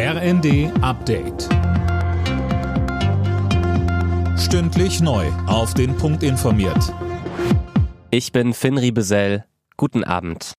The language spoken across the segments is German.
RND Update. Stündlich neu. Auf den Punkt informiert. Ich bin Finn Riebesell. Guten Abend.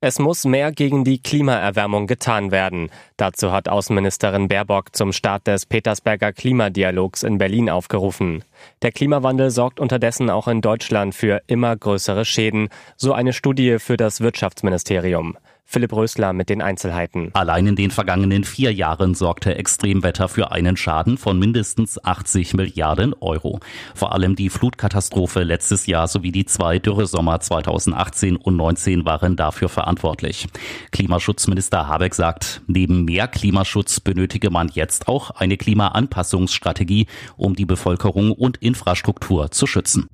Es muss mehr gegen die Klimaerwärmung getan werden. Dazu hat Außenministerin Baerbock zum Start des Petersberger Klimadialogs in Berlin aufgerufen. Der Klimawandel sorgt unterdessen auch in Deutschland für immer größere Schäden, so eine Studie für das Wirtschaftsministerium. Philipp Rösler mit den Einzelheiten. Allein in den vergangenen vier Jahren sorgte Extremwetter für einen Schaden von mindestens 80 Milliarden Euro. Vor allem die Flutkatastrophe letztes Jahr sowie die zwei Dürresommer 2018 und 19 waren dafür verantwortlich. Klimaschutzminister Habeck sagt, neben mehr Klimaschutz benötige man jetzt auch eine Klimaanpassungsstrategie, um die Bevölkerung und Infrastruktur zu schützen.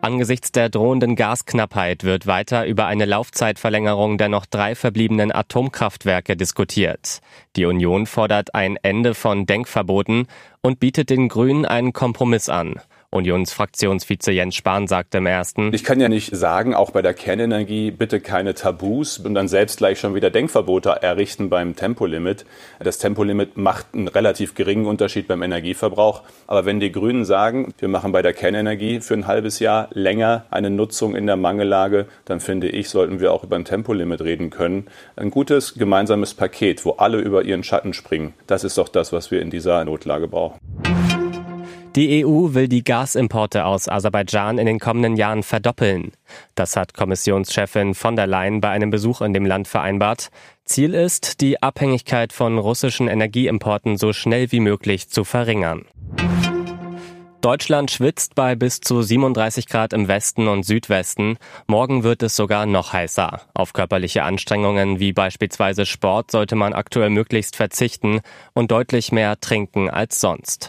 Angesichts der drohenden Gasknappheit wird weiter über eine Laufzeitverlängerung der noch drei verbliebenen Atomkraftwerke diskutiert. Die Union fordert ein Ende von Denkverboten und bietet den Grünen einen Kompromiss an. Unionsfraktionsvize Jens Spahn sagte im ersten. Ich kann ja nicht sagen, auch bei der Kernenergie bitte keine Tabus und dann selbst gleich schon wieder Denkverbote errichten beim Tempolimit. Das Tempolimit macht einen relativ geringen Unterschied beim Energieverbrauch. Aber wenn die Grünen sagen, wir machen bei der Kernenergie für ein halbes Jahr länger eine Nutzung in der Mangellage, dann finde ich, sollten wir auch über ein Tempolimit reden können. Ein gutes gemeinsames Paket, wo alle über ihren Schatten springen. Das ist doch das, was wir in dieser Notlage brauchen. Die EU will die Gasimporte aus Aserbaidschan in den kommenden Jahren verdoppeln. Das hat Kommissionschefin von der Leyen bei einem Besuch in dem Land vereinbart. Ziel ist, die Abhängigkeit von russischen Energieimporten so schnell wie möglich zu verringern. Deutschland schwitzt bei bis zu 37 Grad im Westen und Südwesten. Morgen wird es sogar noch heißer. Auf körperliche Anstrengungen wie beispielsweise Sport sollte man aktuell möglichst verzichten und deutlich mehr trinken als sonst.